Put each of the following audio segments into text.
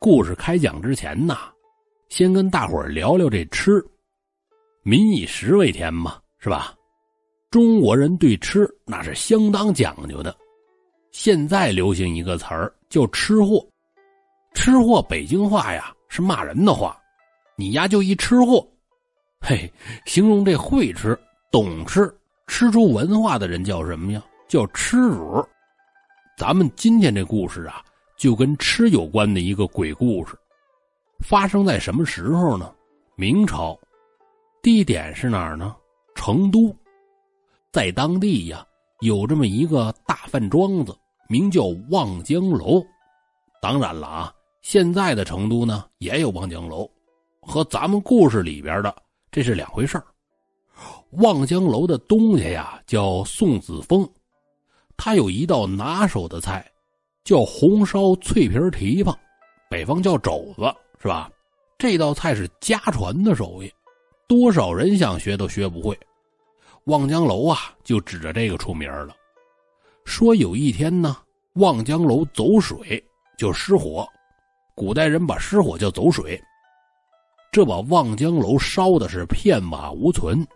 故事开讲之前呢，先跟大伙儿聊聊这吃。民以食为天嘛，是吧？中国人对吃那是相当讲究的。现在流行一个词儿叫“吃货”，吃货北京话呀是骂人的话，你丫就一吃货。嘿，形容这会吃、懂吃、吃出文化的人叫什么呀？叫吃主。咱们今天这故事啊，就跟吃有关的一个鬼故事，发生在什么时候呢？明朝。地点是哪儿呢？成都，在当地呀，有这么一个大饭庄子，名叫望江楼。当然了啊，现在的成都呢也有望江楼，和咱们故事里边的这是两回事望江楼的东家呀叫宋子峰，他有一道拿手的菜，叫红烧脆皮蹄膀，北方叫肘子，是吧？这道菜是家传的手艺。多少人想学都学不会，望江楼啊，就指着这个出名了。说有一天呢，望江楼走水就失火，古代人把失火叫走水，这把望江楼烧的是片瓦无存，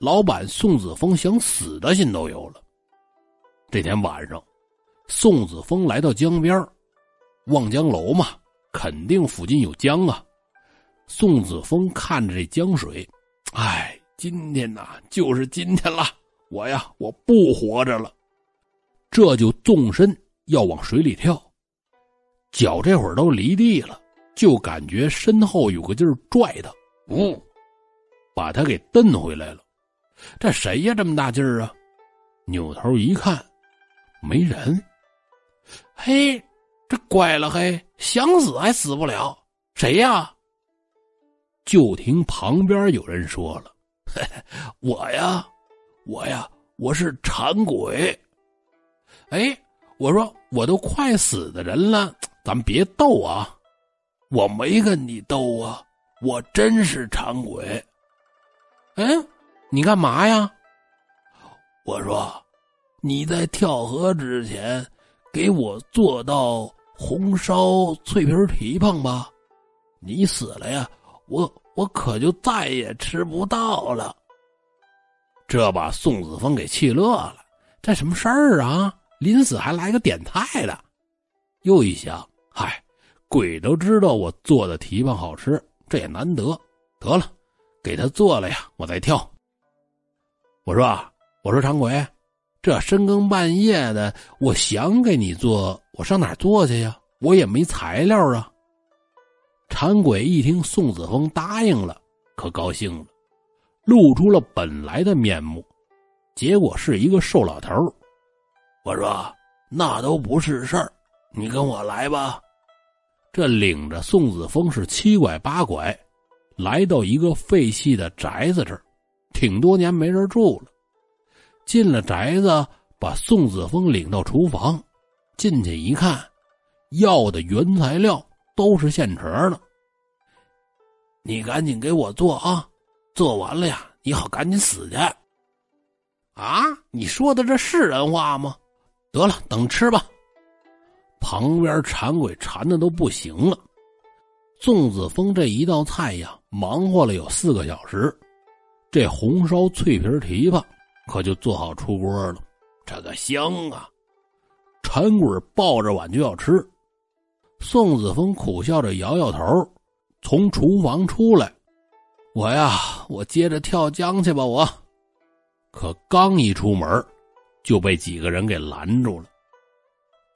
老板宋子峰想死的心都有了。这天晚上，宋子峰来到江边，望江楼嘛，肯定附近有江啊。宋子峰看着这江水，哎，今天呐，就是今天了，我呀，我不活着了，这就纵身要往水里跳，脚这会儿都离地了，就感觉身后有个劲儿拽他，呜，把他给蹬回来了。这谁呀？这么大劲儿啊？扭头一看，没人。嘿，这乖了嘿，想死还死不了，谁呀？就听旁边有人说了：“嘿嘿我呀，我呀，我是馋鬼。”哎，我说我都快死的人了，咱别斗啊！我没跟你斗啊，我真是馋鬼。嗯，你干嘛呀？我说你在跳河之前给我做道红烧脆皮蹄膀吧，你死了呀！我我可就再也吃不到了。这把宋子峰给气乐了，这什么事儿啊？临死还来个点菜的。又一想，嗨，鬼都知道我做的蹄膀好吃，这也难得。得了，给他做了呀，我再跳。我说，我说长鬼，这深更半夜的，我想给你做，我上哪做去呀？我也没材料啊。馋鬼一听宋子峰答应了，可高兴了，露出了本来的面目，结果是一个瘦老头我说：“那都不是事儿，你跟我来吧。”这领着宋子峰是七拐八拐，来到一个废弃的宅子这儿，挺多年没人住了。进了宅子，把宋子峰领到厨房，进去一看，要的原材料。都是现成的，你赶紧给我做啊！做完了呀，你好赶紧死去。啊，你说的这是人话吗？得了，等吃吧。旁边馋鬼馋的都不行了。宋子峰这一道菜呀，忙活了有四个小时，这红烧脆皮蹄膀可就做好出锅了，这个香啊！馋鬼抱着碗就要吃。宋子峰苦笑着摇摇头，从厨房出来。我呀，我接着跳江去吧。我可刚一出门，就被几个人给拦住了。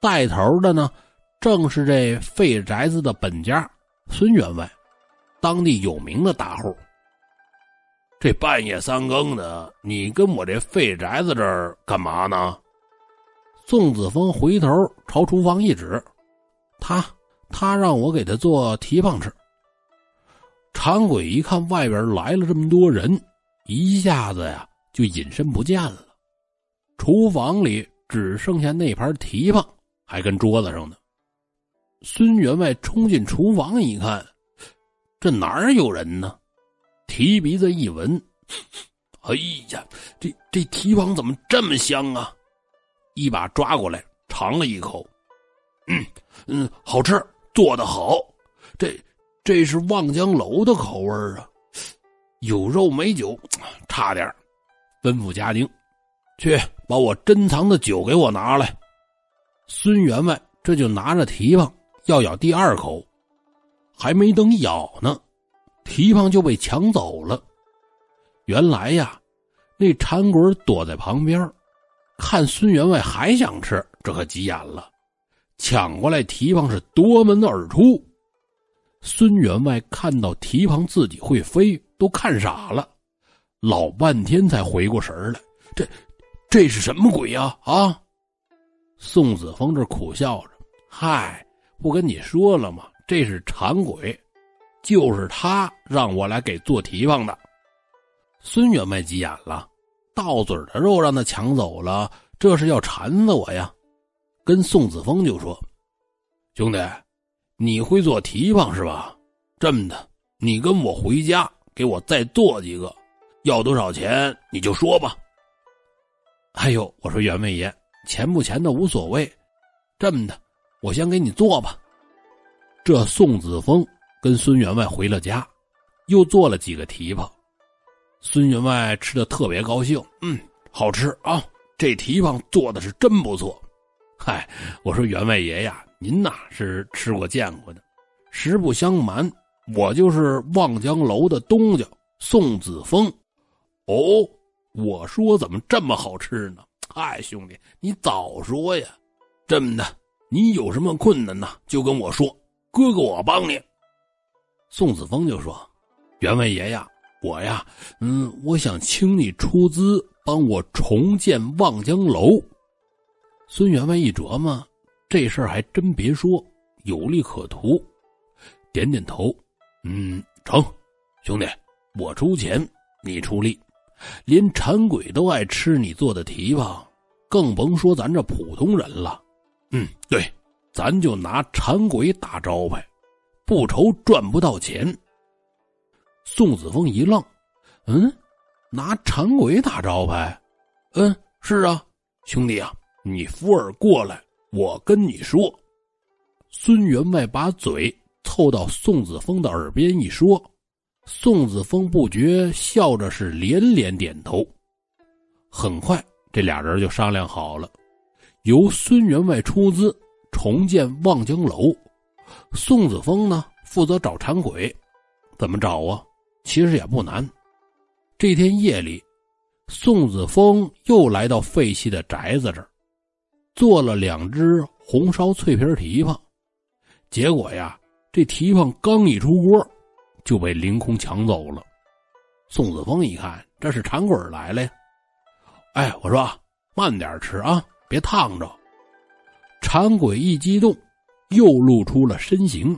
带头的呢，正是这废宅子的本家孙员外，当地有名的大户。这半夜三更的，你跟我这废宅子这儿干嘛呢？宋子峰回头朝厨房一指。他他让我给他做蹄膀吃。馋鬼一看外边来了这么多人，一下子呀就隐身不见了。厨房里只剩下那盘蹄膀还跟桌子上呢。孙员外冲进厨房一看，这哪儿有人呢？提鼻子一闻，哎呀，这这蹄膀怎么这么香啊？一把抓过来尝了一口。嗯嗯，好吃，做的好。这这是望江楼的口味啊，有肉没酒，差点吩咐家丁去把我珍藏的酒给我拿来。孙员外这就拿着蹄膀要咬第二口，还没等咬呢，蹄膀就被抢走了。原来呀，那馋鬼躲在旁边，看孙员外还想吃，这可急眼了，抢过来蹄膀是夺门而出。孙员外看到蹄膀自己会飞，都看傻了，老半天才回过神来，这这是什么鬼呀？啊！宋子峰这苦笑着：“嗨，不跟你说了吗？这是馋鬼，就是他让我来给做蹄膀的。”孙员外急眼了，到嘴的肉让他抢走了，这是要馋死我呀！跟宋子峰就说：“兄弟，你会做蹄膀是吧？这么的，你跟我回家，给我再做几个，要多少钱你就说吧。”哎呦，我说员外爷。钱不钱的无所谓，这么的，我先给你做吧。这宋子峰跟孙员外回了家，又做了几个蹄膀。孙员外吃的特别高兴，嗯，好吃啊，这蹄膀做的是真不错。嗨，我说员外爷呀，您呐是吃过见过的。实不相瞒，我就是望江楼的东家宋子峰。哦，我说怎么这么好吃呢？嗨，兄弟，你早说呀！这么的，你有什么困难呢？就跟我说，哥哥我帮你。宋子峰就说：“员外爷呀，我呀，嗯，我想请你出资帮我重建望江楼。”孙员外一琢磨，这事儿还真别说，有利可图，点点头：“嗯，成，兄弟，我出钱，你出力。”连馋鬼都爱吃你做的蹄膀，更甭说咱这普通人了。嗯，对，咱就拿馋鬼打招牌，不愁赚不到钱。宋子峰一愣，嗯，拿馋鬼打招牌？嗯，是啊，兄弟啊，你扶耳过来，我跟你说。孙员外把嘴凑到宋子峰的耳边一说。宋子峰不觉笑着，是连连点头。很快，这俩人就商量好了，由孙员外出资重建望江楼，宋子峰呢负责找馋鬼。怎么找啊？其实也不难。这天夜里，宋子峰又来到废弃的宅子这儿，做了两只红烧脆皮蹄膀。结果呀，这蹄膀刚一出锅。就被凌空抢走了。宋子峰一看，这是馋鬼来了呀！哎，我说慢点吃啊，别烫着。馋鬼一激动，又露出了身形，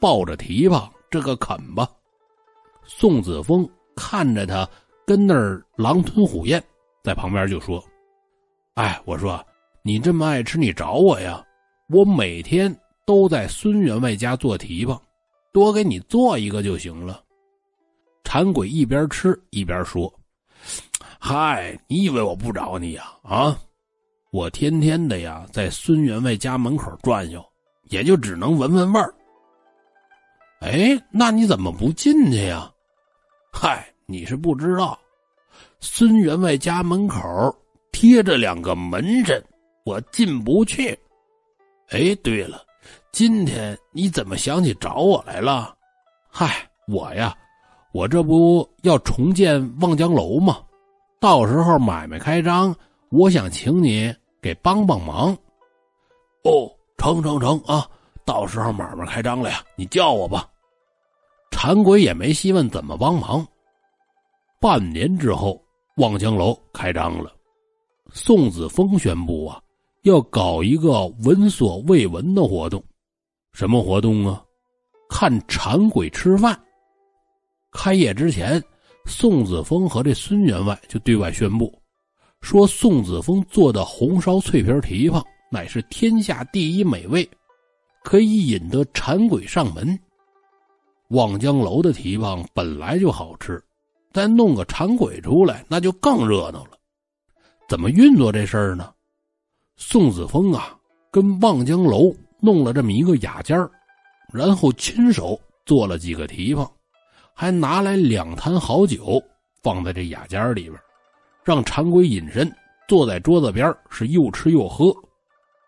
抱着蹄膀，这个啃吧。宋子峰看着他跟那儿狼吞虎咽，在旁边就说：“哎，我说你这么爱吃，你找我呀！我每天都在孙员外家做蹄膀。”多给你做一个就行了。馋鬼一边吃一边说：“嗨，你以为我不找你呀？啊，我天天的呀，在孙员外家门口转悠，也就只能闻闻味儿。哎，那你怎么不进去呀？嗨，你是不知道，孙员外家门口贴着两个门神，我进不去。哎，对了。”今天你怎么想起找我来了？嗨，我呀，我这不要重建望江楼吗？到时候买卖开张，我想请你给帮帮忙。哦，成成成啊！到时候买卖开张了呀，你叫我吧。馋鬼也没细问怎么帮忙。半年之后，望江楼开张了。宋子峰宣布啊，要搞一个闻所未闻的活动。什么活动啊？看馋鬼吃饭。开业之前，宋子峰和这孙员外就对外宣布，说宋子峰做的红烧脆皮蹄膀乃是天下第一美味，可以引得馋鬼上门。望江楼的蹄膀本来就好吃，再弄个馋鬼出来，那就更热闹了。怎么运作这事儿呢？宋子峰啊，跟望江楼。弄了这么一个雅间儿然后亲手做了几个蹄膀，还拿来两坛好酒放在这雅间里边，让馋鬼隐身，坐在桌子边是又吃又喝。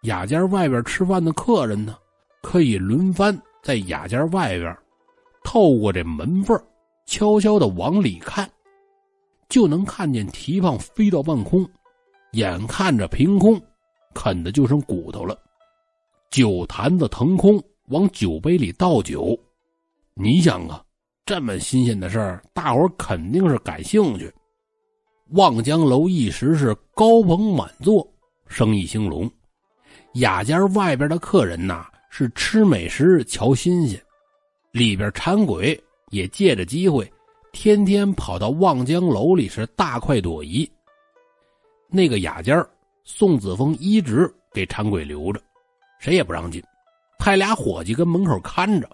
雅间外边吃饭的客人呢，可以轮番在雅间外边，透过这门缝悄悄的往里看，就能看见蹄膀飞到半空，眼看着凭空啃的就剩骨头了。酒坛子腾空，往酒杯里倒酒。你想啊，这么新鲜的事儿，大伙肯定是感兴趣。望江楼一时是高朋满座，生意兴隆。雅间外边的客人呐，是吃美食、瞧新鲜；里边馋鬼也借着机会，天天跑到望江楼里是大快朵颐。那个雅间，宋子峰一直给馋鬼留着，谁也不让进，派俩伙计跟门口看着，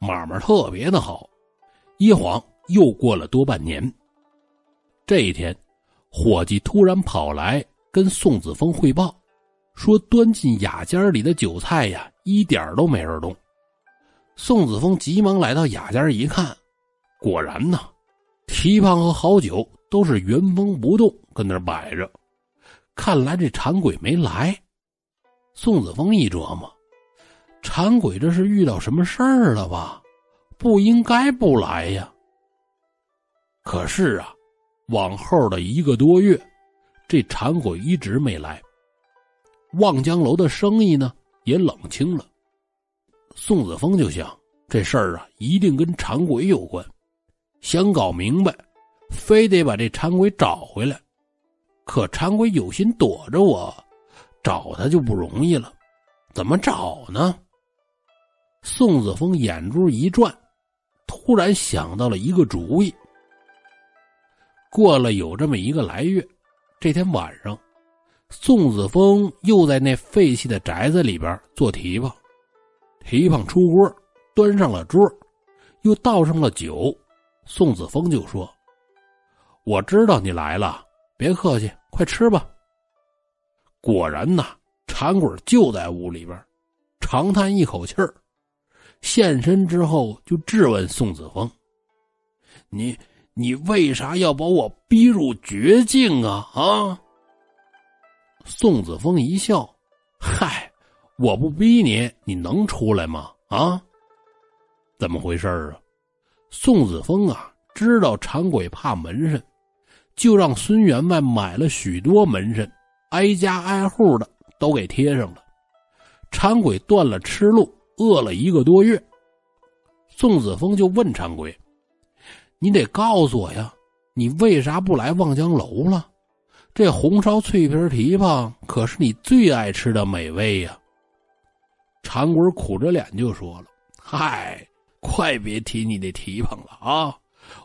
买卖特别的好。一晃又过了多半年，这一天，伙计突然跑来跟宋子峰汇报。说端进雅间里的酒菜呀，一点都没人动。宋子峰急忙来到雅间一看，果然呢，蹄膀和好酒都是原封不动跟那摆着。看来这馋鬼没来。宋子峰一琢磨，馋鬼这是遇到什么事儿了吧？不应该不来呀。可是啊，往后的一个多月，这馋鬼一直没来。望江楼的生意呢也冷清了。宋子峰就想，这事儿啊一定跟馋鬼有关，想搞明白，非得把这馋鬼找回来。可馋鬼有心躲着我，找他就不容易了。怎么找呢？宋子峰眼珠一转，突然想到了一个主意。过了有这么一个来月，这天晚上。宋子峰又在那废弃的宅子里边做蹄膀，蹄膀出锅，端上了桌，又倒上了酒。宋子峰就说：“我知道你来了，别客气，快吃吧。”果然呐，馋鬼就在屋里边，长叹一口气儿，现身之后就质问宋子峰：“你你为啥要把我逼入绝境啊？啊？”宋子峰一笑：“嗨，我不逼你，你能出来吗？啊？怎么回事啊？”宋子峰啊，知道馋鬼怕门神，就让孙员外买了许多门神，挨家挨户的都给贴上了。馋鬼断了吃路，饿了一个多月。宋子峰就问馋鬼：“你得告诉我呀，你为啥不来望江楼了？”这红烧脆皮蹄膀可是你最爱吃的美味呀！馋鬼苦着脸就说了：“嗨，快别提你那蹄膀了啊！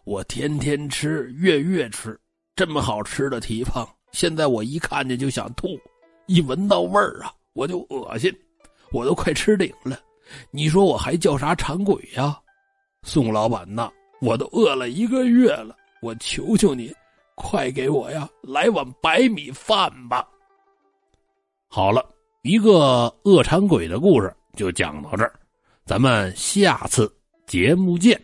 我天天吃，月月吃，这么好吃的蹄膀，现在我一看见就想吐，一闻到味儿啊，我就恶心，我都快吃顶了。你说我还叫啥馋鬼呀？宋老板呐，我都饿了一个月了，我求求你。”快给我呀，来碗白米饭吧。好了，一个饿馋鬼的故事就讲到这儿，咱们下次节目见。